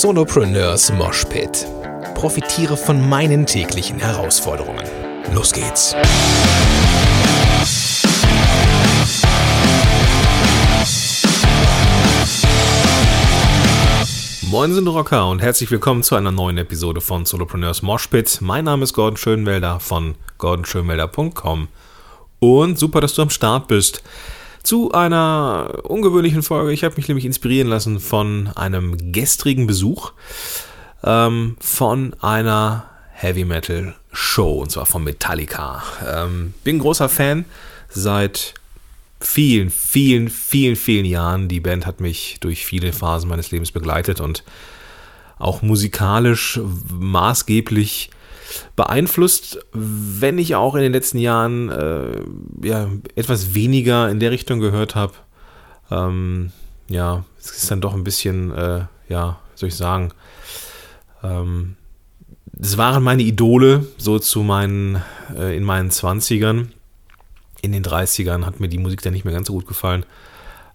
Solopreneurs Moshpit. Profitiere von meinen täglichen Herausforderungen. Los geht's! Moin sind Rocker und herzlich willkommen zu einer neuen Episode von Solopreneurs Moshpit. Mein Name ist Gordon Schönwelder von gordonschönwelder.com und super, dass du am Start bist zu einer ungewöhnlichen Folge. Ich habe mich nämlich inspirieren lassen von einem gestrigen Besuch ähm, von einer Heavy Metal Show und zwar von Metallica. Ähm, bin großer Fan seit vielen, vielen, vielen, vielen Jahren. Die Band hat mich durch viele Phasen meines Lebens begleitet und auch musikalisch maßgeblich beeinflusst, wenn ich auch in den letzten Jahren äh, ja, etwas weniger in der Richtung gehört habe. Ähm, ja, es ist dann doch ein bisschen, äh, ja, soll ich sagen, ähm, das waren meine Idole, so zu meinen, äh, in meinen 20ern. In den 30ern hat mir die Musik dann nicht mehr ganz so gut gefallen.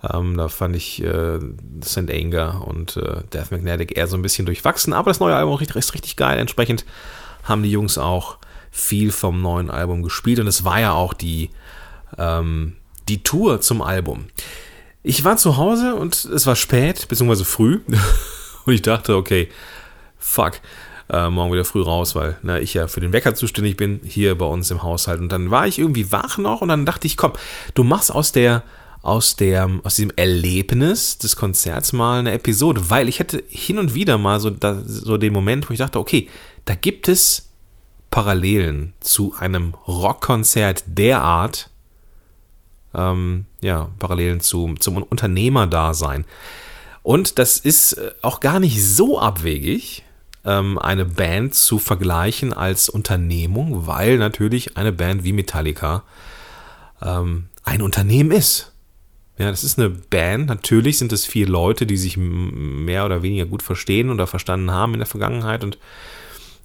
Ähm, da fand ich äh, St. Anger und äh, Death Magnetic eher so ein bisschen durchwachsen, aber das neue Album ist richtig geil. Entsprechend haben die Jungs auch viel vom neuen Album gespielt und es war ja auch die, ähm, die Tour zum Album. Ich war zu Hause und es war spät, beziehungsweise früh und ich dachte, okay, fuck, äh, morgen wieder früh raus, weil na, ich ja für den Wecker zuständig bin, hier bei uns im Haushalt. Und dann war ich irgendwie wach noch und dann dachte ich, komm, du machst aus der aus, der, aus diesem Erlebnis des Konzerts mal eine Episode, weil ich hätte hin und wieder mal so, da, so den Moment, wo ich dachte, okay, da gibt es Parallelen zu einem Rockkonzert der Art, ähm, ja, Parallelen zu, zum Unternehmerdasein. Und das ist äh, auch gar nicht so abwegig, ähm, eine Band zu vergleichen als Unternehmung, weil natürlich eine Band wie Metallica ähm, ein Unternehmen ist. Ja, das ist eine Band. Natürlich sind es vier Leute, die sich mehr oder weniger gut verstehen oder verstanden haben in der Vergangenheit und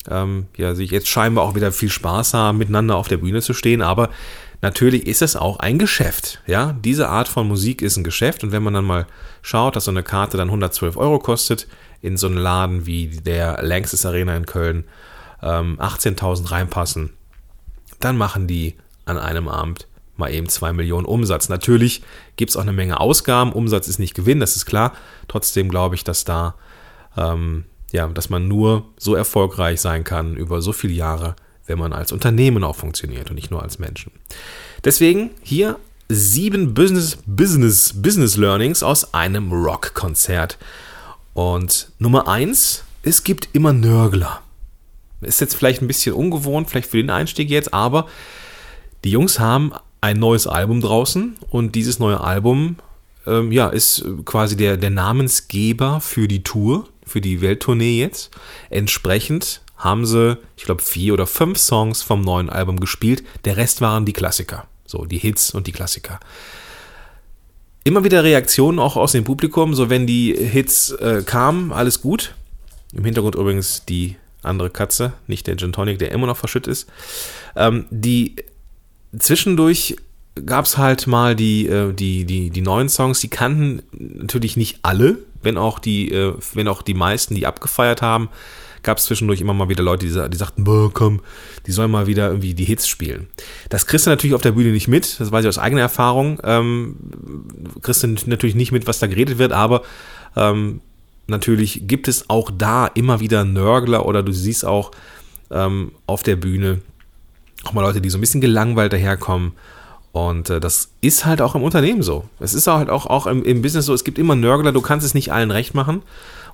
ähm, ja, sich jetzt scheinbar auch wieder viel Spaß haben, miteinander auf der Bühne zu stehen. Aber natürlich ist es auch ein Geschäft. Ja, diese Art von Musik ist ein Geschäft. Und wenn man dann mal schaut, dass so eine Karte dann 112 Euro kostet, in so einen Laden wie der Lanxess Arena in Köln ähm, 18.000 reinpassen, dann machen die an einem Abend mal eben 2 Millionen Umsatz. Natürlich gibt es auch eine Menge Ausgaben. Umsatz ist nicht Gewinn, das ist klar. Trotzdem glaube ich, dass da ähm, ja, dass man nur so erfolgreich sein kann über so viele Jahre, wenn man als Unternehmen auch funktioniert und nicht nur als Menschen. Deswegen hier sieben Business, Business, Business Learnings aus einem Rockkonzert. Und Nummer eins, es gibt immer Nörgler. Ist jetzt vielleicht ein bisschen ungewohnt, vielleicht für den Einstieg jetzt, aber die Jungs haben ein neues Album draußen und dieses neue Album ähm, ja, ist quasi der, der Namensgeber für die Tour, für die Welttournee jetzt. Entsprechend haben sie, ich glaube, vier oder fünf Songs vom neuen Album gespielt. Der Rest waren die Klassiker. So, die Hits und die Klassiker. Immer wieder Reaktionen auch aus dem Publikum, so wenn die Hits äh, kamen, alles gut. Im Hintergrund übrigens die andere Katze, nicht der Gin Tonic, der immer noch verschüttet ist. Ähm, die zwischendurch gab es halt mal die, äh, die, die, die neuen Songs, die kannten natürlich nicht alle, wenn auch die, äh, wenn auch die meisten, die abgefeiert haben, gab es zwischendurch immer mal wieder Leute, die, die sagten, boah, komm, die sollen mal wieder irgendwie die Hits spielen. Das kriegst du natürlich auf der Bühne nicht mit, das weiß ich aus eigener Erfahrung. Ähm, kriegst du natürlich nicht mit, was da geredet wird, aber ähm, natürlich gibt es auch da immer wieder Nörgler oder du siehst auch ähm, auf der Bühne auch mal Leute, die so ein bisschen gelangweilt daherkommen und äh, das ist halt auch im Unternehmen so. Es ist halt auch, auch im, im, Business so, es gibt immer Nörgler, du kannst es nicht allen recht machen.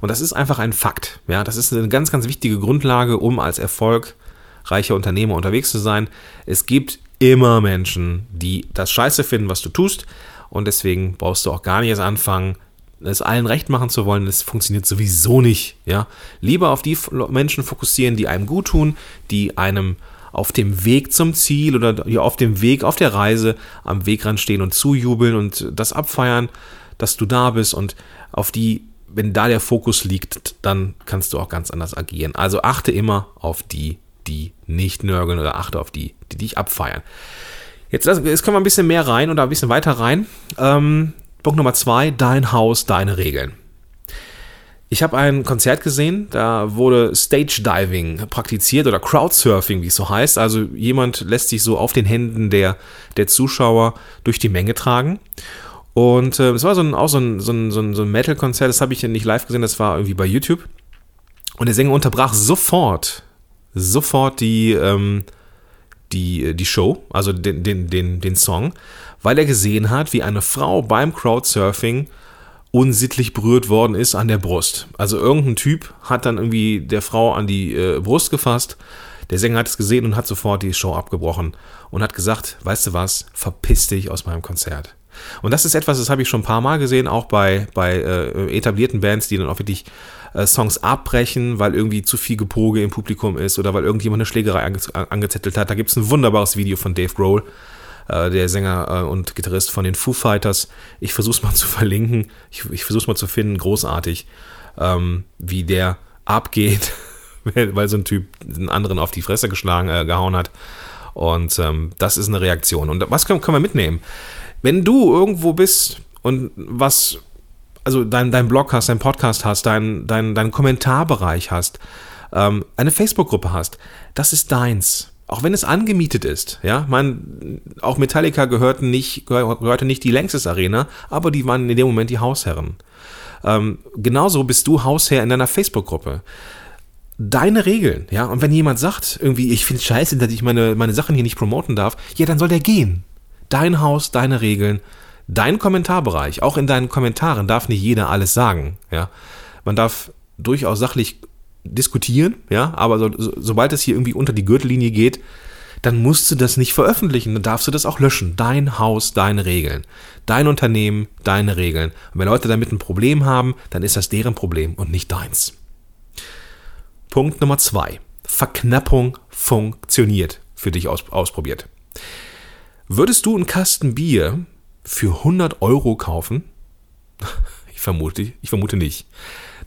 Und das ist einfach ein Fakt. Ja, das ist eine ganz, ganz wichtige Grundlage, um als erfolgreicher Unternehmer unterwegs zu sein. Es gibt immer Menschen, die das scheiße finden, was du tust. Und deswegen brauchst du auch gar nicht erst anfangen, es allen recht machen zu wollen. Das funktioniert sowieso nicht. Ja, lieber auf die Menschen fokussieren, die einem gut tun, die einem auf dem Weg zum Ziel oder auf dem Weg, auf der Reise am Wegrand stehen und zujubeln und das abfeiern, dass du da bist und auf die, wenn da der Fokus liegt, dann kannst du auch ganz anders agieren. Also achte immer auf die, die nicht nörgeln oder achte auf die, die dich abfeiern. Jetzt, jetzt können wir ein bisschen mehr rein oder ein bisschen weiter rein. Ähm, Punkt Nummer zwei, dein Haus, deine Regeln. Ich habe ein Konzert gesehen, da wurde Stage Diving praktiziert oder Crowdsurfing, wie es so heißt. Also jemand lässt sich so auf den Händen der, der Zuschauer durch die Menge tragen. Und äh, es war so ein, auch so ein, so ein, so ein, Metal-Konzert, das habe ich nicht live gesehen, das war irgendwie bei YouTube. Und der Sänger unterbrach sofort, sofort die, ähm, die, die Show, also den, den, den, den Song, weil er gesehen hat, wie eine Frau beim Crowdsurfing unsittlich berührt worden ist an der Brust. Also irgendein Typ hat dann irgendwie der Frau an die äh, Brust gefasst. Der Sänger hat es gesehen und hat sofort die Show abgebrochen und hat gesagt, weißt du was, verpiss dich aus meinem Konzert. Und das ist etwas, das habe ich schon ein paar Mal gesehen, auch bei, bei äh, etablierten Bands, die dann auch wirklich äh, Songs abbrechen, weil irgendwie zu viel Gepoge im Publikum ist oder weil irgendjemand eine Schlägerei ange angezettelt hat. Da gibt es ein wunderbares Video von Dave Grohl, äh, der Sänger äh, und Gitarrist von den Foo Fighters. Ich versuche es mal zu verlinken, ich, ich versuche es mal zu finden, großartig, ähm, wie der abgeht, weil so ein Typ einen anderen auf die Fresse geschlagen, äh, gehauen hat. Und ähm, das ist eine Reaktion. Und was können, können wir mitnehmen? Wenn du irgendwo bist und was, also dein, dein Blog hast, dein Podcast hast, dein, dein, dein Kommentarbereich hast, ähm, eine Facebook-Gruppe hast, das ist deins. Auch wenn es angemietet ist, ja, man, auch Metallica gehörten nicht, gehörte nicht die Längstes Arena, aber die waren in dem Moment die Hausherren. Ähm, genauso bist du Hausherr in deiner Facebook-Gruppe deine Regeln, ja. Und wenn jemand sagt, irgendwie, ich finde scheiße, dass ich meine, meine Sachen hier nicht promoten darf, ja, dann soll der gehen. Dein Haus, deine Regeln, dein Kommentarbereich. Auch in deinen Kommentaren darf nicht jeder alles sagen. Ja, man darf durchaus sachlich diskutieren, ja, aber so, so, sobald es hier irgendwie unter die Gürtellinie geht, dann musst du das nicht veröffentlichen, dann darfst du das auch löschen. Dein Haus, deine Regeln. Dein Unternehmen, deine Regeln. Und wenn Leute damit ein Problem haben, dann ist das deren Problem und nicht deins. Punkt Nummer zwei. Verknappung funktioniert. Für dich aus, ausprobiert. Würdest du einen Kasten Bier für 100 Euro kaufen? Ich vermute, ich vermute nicht.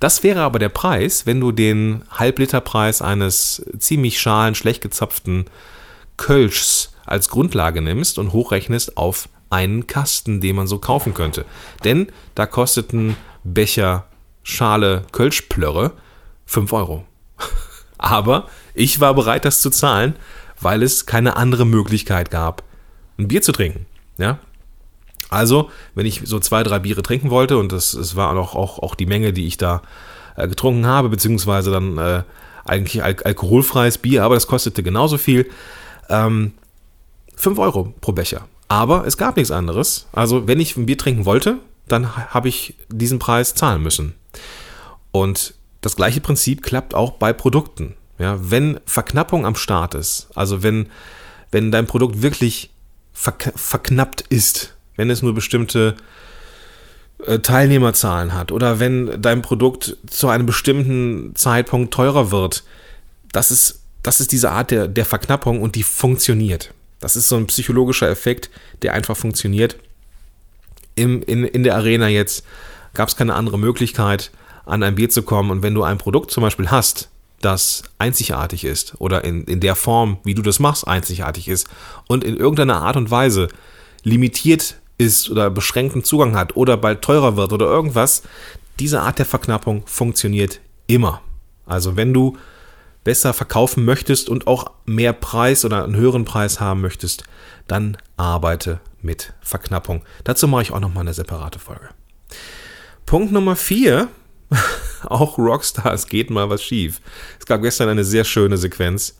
Das wäre aber der Preis, wenn du den Halbliterpreis eines ziemlich schalen, schlecht gezapften Kölschs als Grundlage nimmst und hochrechnest auf einen Kasten, den man so kaufen könnte. Denn da kostet ein Becher Schale Kölschplörre 5 Euro. Aber ich war bereit, das zu zahlen, weil es keine andere Möglichkeit gab, ein Bier zu trinken. Ja? Also, wenn ich so zwei, drei Biere trinken wollte, und das, das war auch, auch, auch die Menge, die ich da äh, getrunken habe, beziehungsweise dann äh, eigentlich al alkoholfreies Bier, aber das kostete genauso viel. Ähm, 5 Euro pro Becher. Aber es gab nichts anderes. Also, wenn ich ein Bier trinken wollte, dann habe ich diesen Preis zahlen müssen. Und das gleiche Prinzip klappt auch bei Produkten. Ja, wenn Verknappung am Start ist, also wenn, wenn dein Produkt wirklich verk verknappt ist, wenn es nur bestimmte äh, Teilnehmerzahlen hat oder wenn dein Produkt zu einem bestimmten Zeitpunkt teurer wird, das ist, das ist diese Art der, der Verknappung und die funktioniert. Das ist so ein psychologischer Effekt, der einfach funktioniert. Im, in, in der Arena jetzt gab es keine andere Möglichkeit, an ein Bier zu kommen. Und wenn du ein Produkt zum Beispiel hast, das einzigartig ist oder in, in der Form, wie du das machst, einzigartig ist und in irgendeiner Art und Weise limitiert ist oder beschränkten Zugang hat oder bald teurer wird oder irgendwas, diese Art der Verknappung funktioniert immer. Also wenn du besser verkaufen möchtest und auch mehr Preis oder einen höheren Preis haben möchtest, dann arbeite mit Verknappung. Dazu mache ich auch noch mal eine separate Folge. Punkt Nummer vier auch Rockstars geht mal was schief. Es gab gestern eine sehr schöne Sequenz.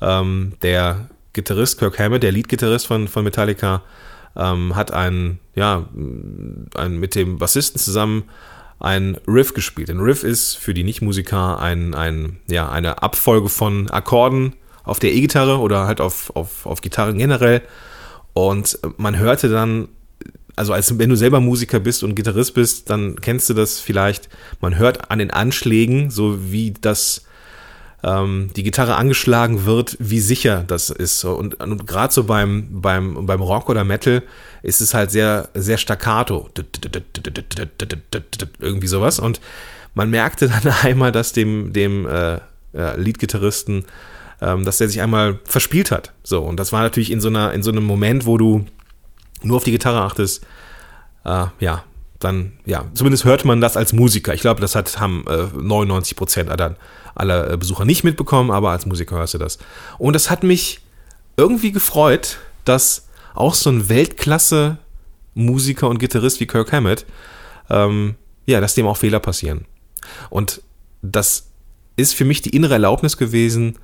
Ähm, der Gitarrist Kirk Hammett, der Leadgitarrist von, von Metallica, ähm, hat einen, ja, einen, mit dem Bassisten zusammen ein Riff gespielt. Ein Riff ist für die Nichtmusiker ein, ein, ja, eine Abfolge von Akkorden auf der E-Gitarre oder halt auf, auf, auf Gitarren generell. Und man hörte dann also als wenn du selber Musiker bist und Gitarrist bist, dann kennst du das vielleicht. Man hört an den Anschlägen, so wie das ähm, die Gitarre angeschlagen wird, wie sicher das ist. Und, und gerade so beim, beim, beim Rock oder Metal ist es halt sehr, sehr staccato. Irgendwie sowas. Und man merkte dann einmal, dass dem, dem äh, Leadgitarristen, ähm, dass der sich einmal verspielt hat. So, und das war natürlich in so einer, in so einem Moment, wo du nur auf die Gitarre achtest, äh, ja, dann, ja, zumindest hört man das als Musiker. Ich glaube, das hat, haben äh, 99 Prozent aller, aller Besucher nicht mitbekommen, aber als Musiker hörst du das. Und das hat mich irgendwie gefreut, dass auch so ein Weltklasse-Musiker und Gitarrist wie Kirk Hammett, ähm, ja, dass dem auch Fehler passieren. Und das ist für mich die innere Erlaubnis gewesen,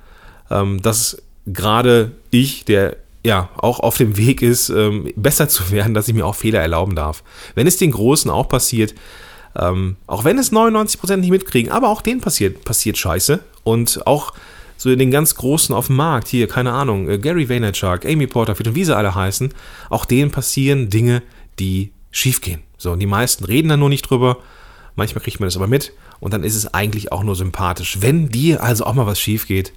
ähm, dass gerade ich, der ja auch auf dem Weg ist, ähm, besser zu werden, dass ich mir auch Fehler erlauben darf. Wenn es den Großen auch passiert, ähm, auch wenn es 99% nicht mitkriegen, aber auch denen passiert, passiert Scheiße. Und auch so in den ganz Großen auf dem Markt, hier, keine Ahnung, äh, Gary Vaynerchuk, Amy Porterfield und wie sie alle heißen, auch denen passieren Dinge, die schiefgehen. So, und die meisten reden da nur nicht drüber. Manchmal kriegt man das aber mit und dann ist es eigentlich auch nur sympathisch. Wenn dir also auch mal was schief geht,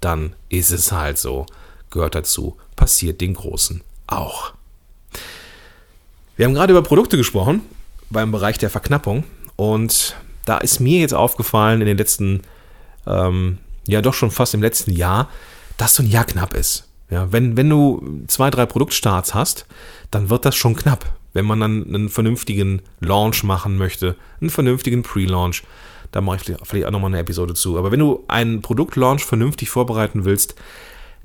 dann ist es halt so. Gehört dazu, passiert den Großen auch. Wir haben gerade über Produkte gesprochen beim Bereich der Verknappung und da ist mir jetzt aufgefallen in den letzten, ähm, ja doch schon fast im letzten Jahr, dass so ein Jahr knapp ist. Ja, wenn, wenn du zwei, drei Produktstarts hast, dann wird das schon knapp. Wenn man dann einen vernünftigen Launch machen möchte, einen vernünftigen Pre-Launch, da mache ich vielleicht auch nochmal eine Episode zu. Aber wenn du einen Produktlaunch vernünftig vorbereiten willst,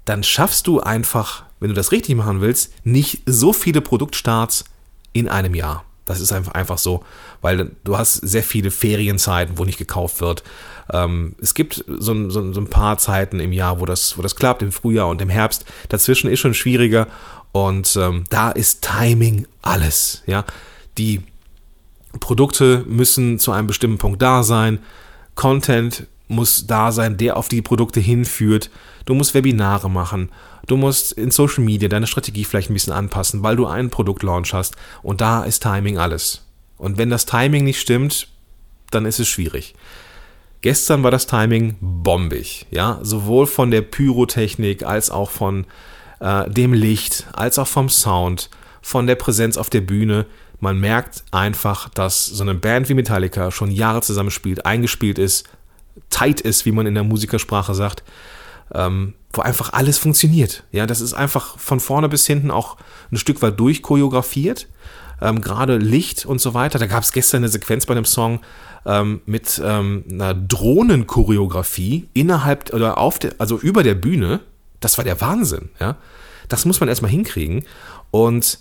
dann schaffst du einfach, wenn du das richtig machen willst, nicht so viele Produktstarts in einem Jahr. Das ist einfach, so, weil du hast sehr viele Ferienzeiten, wo nicht gekauft wird. Ähm, es gibt so, ein paar Zeiten im Jahr, wo das, wo das klappt, im Frühjahr und im Herbst. Dazwischen ist schon schwieriger und ähm, da ist Timing alles. Die Produkte müssen zu einem bestimmten Punkt da sein. Content muss da sein, der auf die Produkte hinführt. Du musst Webinare machen. Du musst in Social Media deine Strategie vielleicht ein bisschen anpassen, weil du einen Produktlaunch hast. Und da ist Timing alles. Und wenn das Timing nicht stimmt, dann ist es schwierig. Gestern war das Timing bombig, ja, sowohl von der Pyrotechnik als auch von äh, dem Licht, als auch vom Sound, von der Präsenz auf der Bühne man merkt einfach, dass so eine Band wie Metallica schon Jahre zusammenspielt, eingespielt ist, tight ist, wie man in der Musikersprache sagt, ähm, wo einfach alles funktioniert. Ja, das ist einfach von vorne bis hinten auch ein Stück weit durchchoreografiert. Ähm, Gerade Licht und so weiter. Da gab es gestern eine Sequenz bei einem Song ähm, mit ähm, einer Drohnenchoreografie innerhalb oder auf der, also über der Bühne. Das war der Wahnsinn. Ja, das muss man erstmal hinkriegen. Und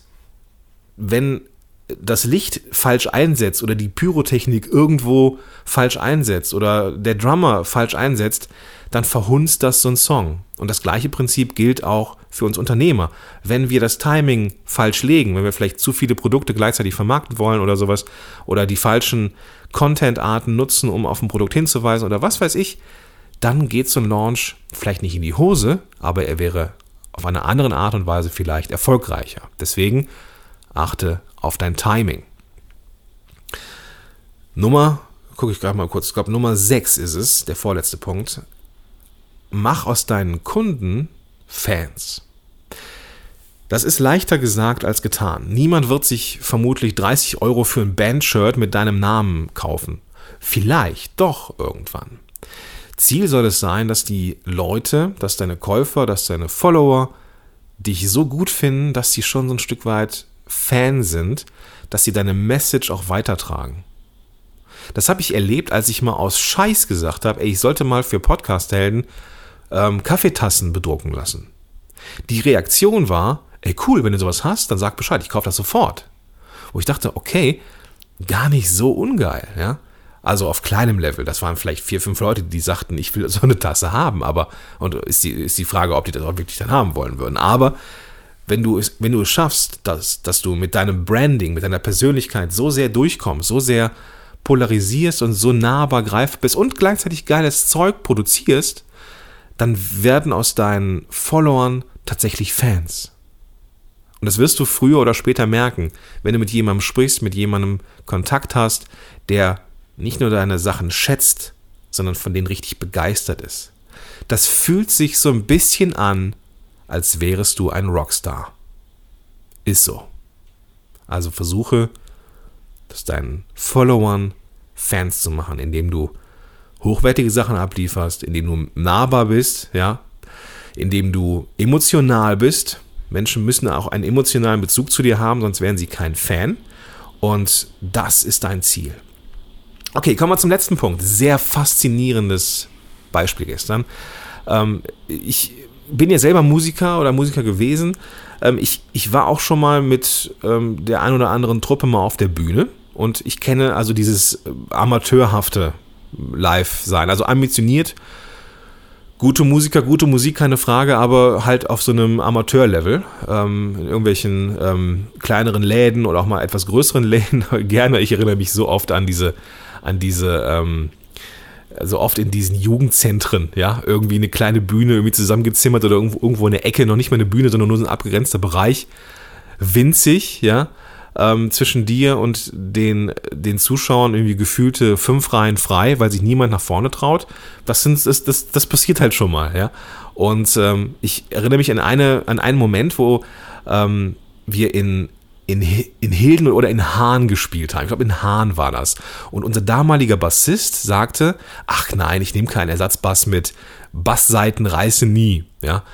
wenn das Licht falsch einsetzt oder die Pyrotechnik irgendwo falsch einsetzt oder der Drummer falsch einsetzt, dann verhunzt das so ein Song. Und das gleiche Prinzip gilt auch für uns Unternehmer. Wenn wir das Timing falsch legen, wenn wir vielleicht zu viele Produkte gleichzeitig vermarkten wollen oder sowas oder die falschen Content-Arten nutzen, um auf ein Produkt hinzuweisen oder was weiß ich, dann geht so ein Launch vielleicht nicht in die Hose, aber er wäre auf eine andere Art und Weise vielleicht erfolgreicher. Deswegen achte auf dein Timing. Nummer, gucke ich gerade mal kurz, ich glaube Nummer 6 ist es, der vorletzte Punkt. Mach aus deinen Kunden Fans. Das ist leichter gesagt als getan. Niemand wird sich vermutlich 30 Euro für ein Bandshirt mit deinem Namen kaufen. Vielleicht doch irgendwann. Ziel soll es sein, dass die Leute, dass deine Käufer, dass deine Follower dich so gut finden, dass sie schon so ein Stück weit Fan sind, dass sie deine Message auch weitertragen. Das habe ich erlebt, als ich mal aus Scheiß gesagt habe, ey, ich sollte mal für Podcast-Helden ähm, Kaffeetassen bedrucken lassen. Die Reaktion war, ey, cool, wenn du sowas hast, dann sag Bescheid, ich kaufe das sofort. Wo ich dachte, okay, gar nicht so ungeil, ja. Also auf kleinem Level, das waren vielleicht vier, fünf Leute, die sagten, ich will so eine Tasse haben, aber, und ist die, ist die Frage, ob die das auch wirklich dann haben wollen würden. Aber wenn du es, wenn du es schaffst, dass, dass du mit deinem Branding, mit deiner Persönlichkeit so sehr durchkommst, so sehr polarisierst und so nahbar greifbar bist und gleichzeitig geiles Zeug produzierst, dann werden aus deinen Followern tatsächlich Fans. Und das wirst du früher oder später merken, wenn du mit jemandem sprichst, mit jemandem Kontakt hast, der nicht nur deine Sachen schätzt, sondern von denen richtig begeistert ist. Das fühlt sich so ein bisschen an als wärest du ein Rockstar. Ist so. Also versuche, das deinen Followern Fans zu machen, indem du hochwertige Sachen ablieferst, indem du nahbar bist, ja, indem du emotional bist. Menschen müssen auch einen emotionalen Bezug zu dir haben, sonst wären sie kein Fan. Und das ist dein Ziel. Okay, kommen wir zum letzten Punkt. Sehr faszinierendes Beispiel gestern. Ähm, ich bin ja selber Musiker oder Musiker gewesen. Ähm, ich, ich war auch schon mal mit ähm, der ein oder anderen Truppe mal auf der Bühne und ich kenne also dieses äh, amateurhafte Live-Sein, also ambitioniert. Gute Musiker, gute Musik, keine Frage, aber halt auf so einem Amateurlevel. Ähm, in irgendwelchen ähm, kleineren Läden oder auch mal etwas größeren Läden. Gerne, ich erinnere mich so oft an diese, an diese ähm, so oft in diesen Jugendzentren, ja, irgendwie eine kleine Bühne irgendwie zusammengezimmert oder irgendwo, irgendwo eine Ecke, noch nicht mal eine Bühne, sondern nur so ein abgegrenzter Bereich, winzig, ja, ähm, zwischen dir und den, den Zuschauern irgendwie gefühlte fünf Reihen frei, weil sich niemand nach vorne traut. Das, sind, das, das, das passiert halt schon mal, ja. Und ähm, ich erinnere mich an, eine, an einen Moment, wo ähm, wir in, in, in Hilden oder in Hahn gespielt haben. Ich glaube, in Hahn war das. Und unser damaliger Bassist sagte, ach nein, ich nehme keinen Ersatzbass mit. Bassseiten reißen nie. Ja,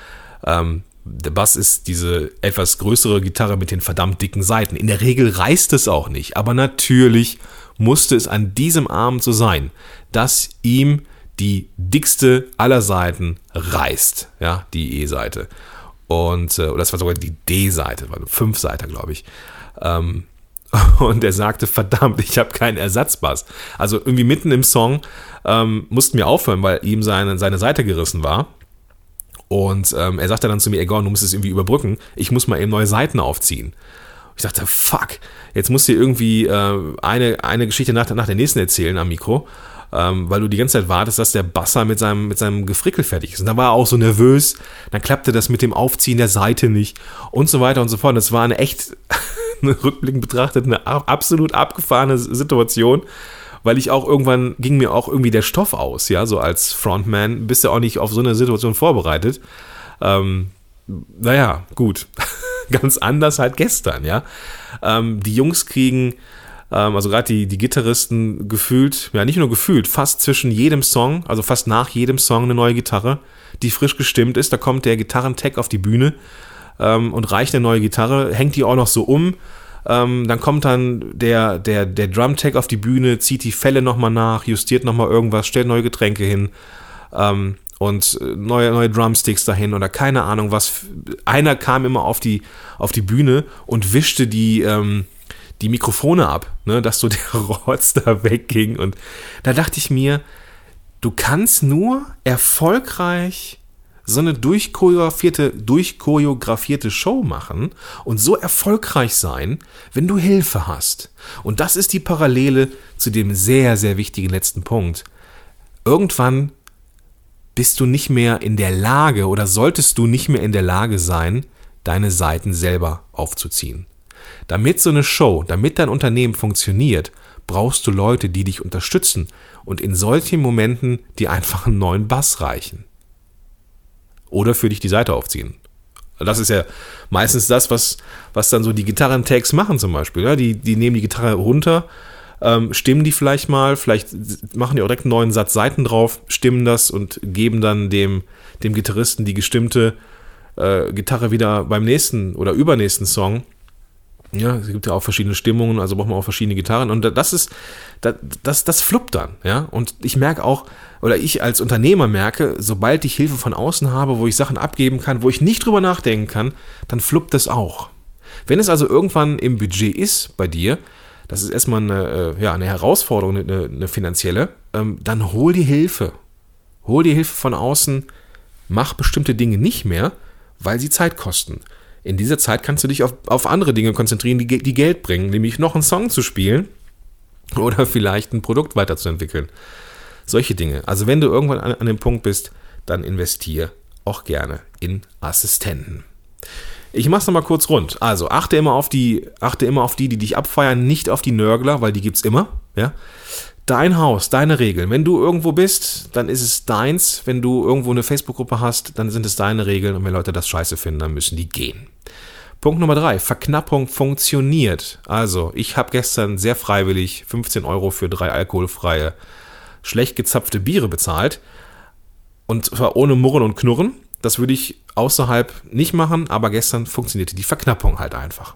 ähm, der Bass ist diese etwas größere Gitarre mit den verdammt dicken Seiten. In der Regel reißt es auch nicht, aber natürlich musste es an diesem Abend so sein, dass ihm die dickste aller Seiten reißt, ja, die E-Seite. Und, äh, das war sogar die D-Seite, war eine Fünf-Seite, glaube ich. Ähm, und er sagte, verdammt, ich habe keinen Ersatzbass. Also irgendwie mitten im Song ähm, mussten wir aufhören, weil ihm seine, seine Seite gerissen war. Und ähm, er sagte dann zu mir, Egon, du musst es irgendwie überbrücken. Ich muss mal eben neue Seiten aufziehen. Ich dachte, fuck, jetzt musst du irgendwie äh, eine, eine Geschichte nach, nach der nächsten erzählen am Mikro ähm, weil du die ganze Zeit wartest, dass der Basser mit seinem, mit seinem Gefrickel fertig ist. Und dann war er auch so nervös, dann klappte das mit dem Aufziehen der Seite nicht und so weiter und so fort. Das war eine echt, rückblickend betrachtet, eine absolut abgefahrene Situation weil ich auch irgendwann ging mir auch irgendwie der Stoff aus, ja, so als Frontman bist du auch nicht auf so eine Situation vorbereitet. Ähm, naja, gut. Ganz anders halt gestern, ja. Ähm, die Jungs kriegen ähm, also gerade die, die Gitarristen gefühlt, ja nicht nur gefühlt, fast zwischen jedem Song, also fast nach jedem Song eine neue Gitarre, die frisch gestimmt ist. Da kommt der Gitarrentech auf die Bühne ähm, und reicht eine neue Gitarre, hängt die auch noch so um. Ähm, dann kommt dann der, der, der Drum-Tech auf die Bühne, zieht die Fälle nochmal nach, justiert nochmal irgendwas, stellt neue Getränke hin ähm, und äh, neue, neue Drumsticks dahin oder keine Ahnung was. Einer kam immer auf die, auf die Bühne und wischte die, ähm, die Mikrofone ab, ne, dass so der Rotz da wegging. Und da dachte ich mir, du kannst nur erfolgreich so eine durchchoreografierte, durchchoreografierte Show machen und so erfolgreich sein, wenn du Hilfe hast. Und das ist die Parallele zu dem sehr, sehr wichtigen letzten Punkt. Irgendwann bist du nicht mehr in der Lage oder solltest du nicht mehr in der Lage sein, deine Seiten selber aufzuziehen. Damit so eine Show, damit dein Unternehmen funktioniert, brauchst du Leute, die dich unterstützen und in solchen Momenten dir einfach einen neuen Bass reichen. Oder für dich die Seite aufziehen. Das ist ja meistens das, was, was dann so die Gitarren-Tags machen zum Beispiel. Ja, die, die nehmen die Gitarre runter, ähm, stimmen die vielleicht mal, vielleicht machen die auch direkt einen neuen Satz Seiten drauf, stimmen das und geben dann dem, dem Gitarristen die gestimmte äh, Gitarre wieder beim nächsten oder übernächsten Song ja, es gibt ja auch verschiedene Stimmungen, also braucht man auch verschiedene Gitarren. Und das ist, das, das, das fluppt dann, ja. Und ich merke auch, oder ich als Unternehmer merke, sobald ich Hilfe von außen habe, wo ich Sachen abgeben kann, wo ich nicht drüber nachdenken kann, dann fluppt das auch. Wenn es also irgendwann im Budget ist bei dir, das ist erstmal eine, äh, ja, eine Herausforderung, eine, eine finanzielle, ähm, dann hol dir Hilfe. Hol dir Hilfe von außen, mach bestimmte Dinge nicht mehr, weil sie Zeit kosten. In dieser Zeit kannst du dich auf, auf andere Dinge konzentrieren, die, die Geld bringen, nämlich noch einen Song zu spielen oder vielleicht ein Produkt weiterzuentwickeln. Solche Dinge. Also wenn du irgendwann an, an dem Punkt bist, dann investier auch gerne in Assistenten. Ich mach's nochmal kurz rund. Also achte immer auf die, achte immer auf die, die dich abfeiern, nicht auf die Nörgler, weil die gibt's immer. Ja? Dein Haus, deine Regeln. Wenn du irgendwo bist, dann ist es deins. Wenn du irgendwo eine Facebook-Gruppe hast, dann sind es deine Regeln. Und wenn Leute das scheiße finden, dann müssen die gehen. Punkt Nummer drei, Verknappung funktioniert. Also, ich habe gestern sehr freiwillig 15 Euro für drei alkoholfreie, schlecht gezapfte Biere bezahlt. Und zwar ohne Murren und Knurren. Das würde ich außerhalb nicht machen, aber gestern funktionierte die Verknappung halt einfach.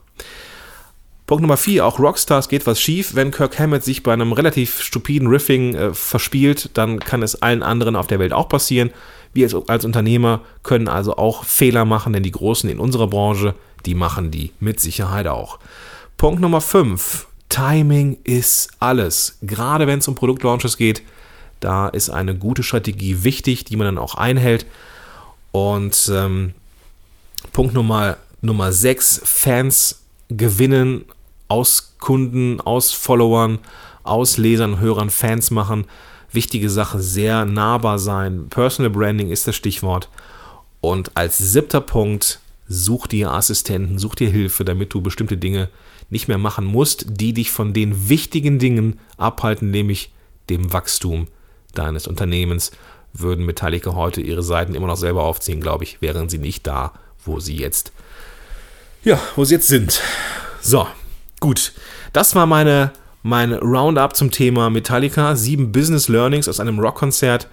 Punkt Nummer 4, auch Rockstars geht was schief. Wenn Kirk Hammett sich bei einem relativ stupiden Riffing äh, verspielt, dann kann es allen anderen auf der Welt auch passieren. Wir als, als Unternehmer können also auch Fehler machen, denn die Großen in unserer Branche, die machen die mit Sicherheit auch. Punkt Nummer 5, Timing ist alles. Gerade wenn es um Produktlaunches geht, da ist eine gute Strategie wichtig, die man dann auch einhält. Und ähm, Punkt Nummer, Nummer 6, Fans gewinnen aus Kunden, aus Followern, aus Lesern, Hörern, Fans machen. Wichtige Sache, sehr nahbar sein. Personal Branding ist das Stichwort. Und als siebter Punkt, such dir Assistenten, such dir Hilfe, damit du bestimmte Dinge nicht mehr machen musst, die dich von den wichtigen Dingen abhalten, nämlich dem Wachstum deines Unternehmens. Würden Metallica heute ihre Seiten immer noch selber aufziehen, glaube ich, wären sie nicht da, wo sie jetzt, ja, wo sie jetzt sind. So, gut. Das war meine, mein Roundup zum Thema Metallica. Sieben Business Learnings aus einem Rockkonzert.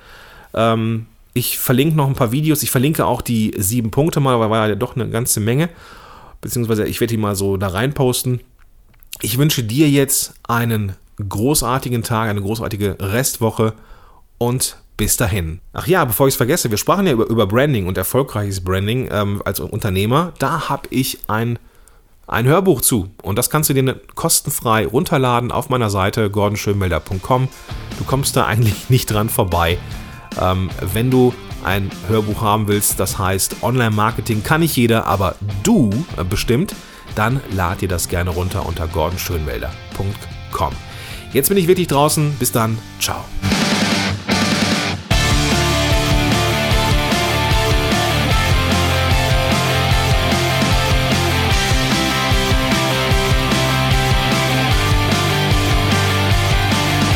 Ähm, ich verlinke noch ein paar Videos. Ich verlinke auch die sieben Punkte mal, weil war ja doch eine ganze Menge beziehungsweise ich werde die mal so da rein posten. Ich wünsche dir jetzt einen großartigen Tag, eine großartige Restwoche und bis dahin. Ach ja, bevor ich es vergesse, wir sprachen ja über, über Branding und erfolgreiches Branding ähm, als Unternehmer. Da habe ich ein, ein Hörbuch zu und das kannst du dir kostenfrei runterladen auf meiner Seite gordonschönmelder.com. Du kommst da eigentlich nicht dran vorbei. Ähm, wenn du ein Hörbuch haben willst, das heißt Online-Marketing kann nicht jeder, aber du äh, bestimmt, dann lad dir das gerne runter unter gordonschönwelder.com. Jetzt bin ich wirklich draußen. Bis dann. Ciao.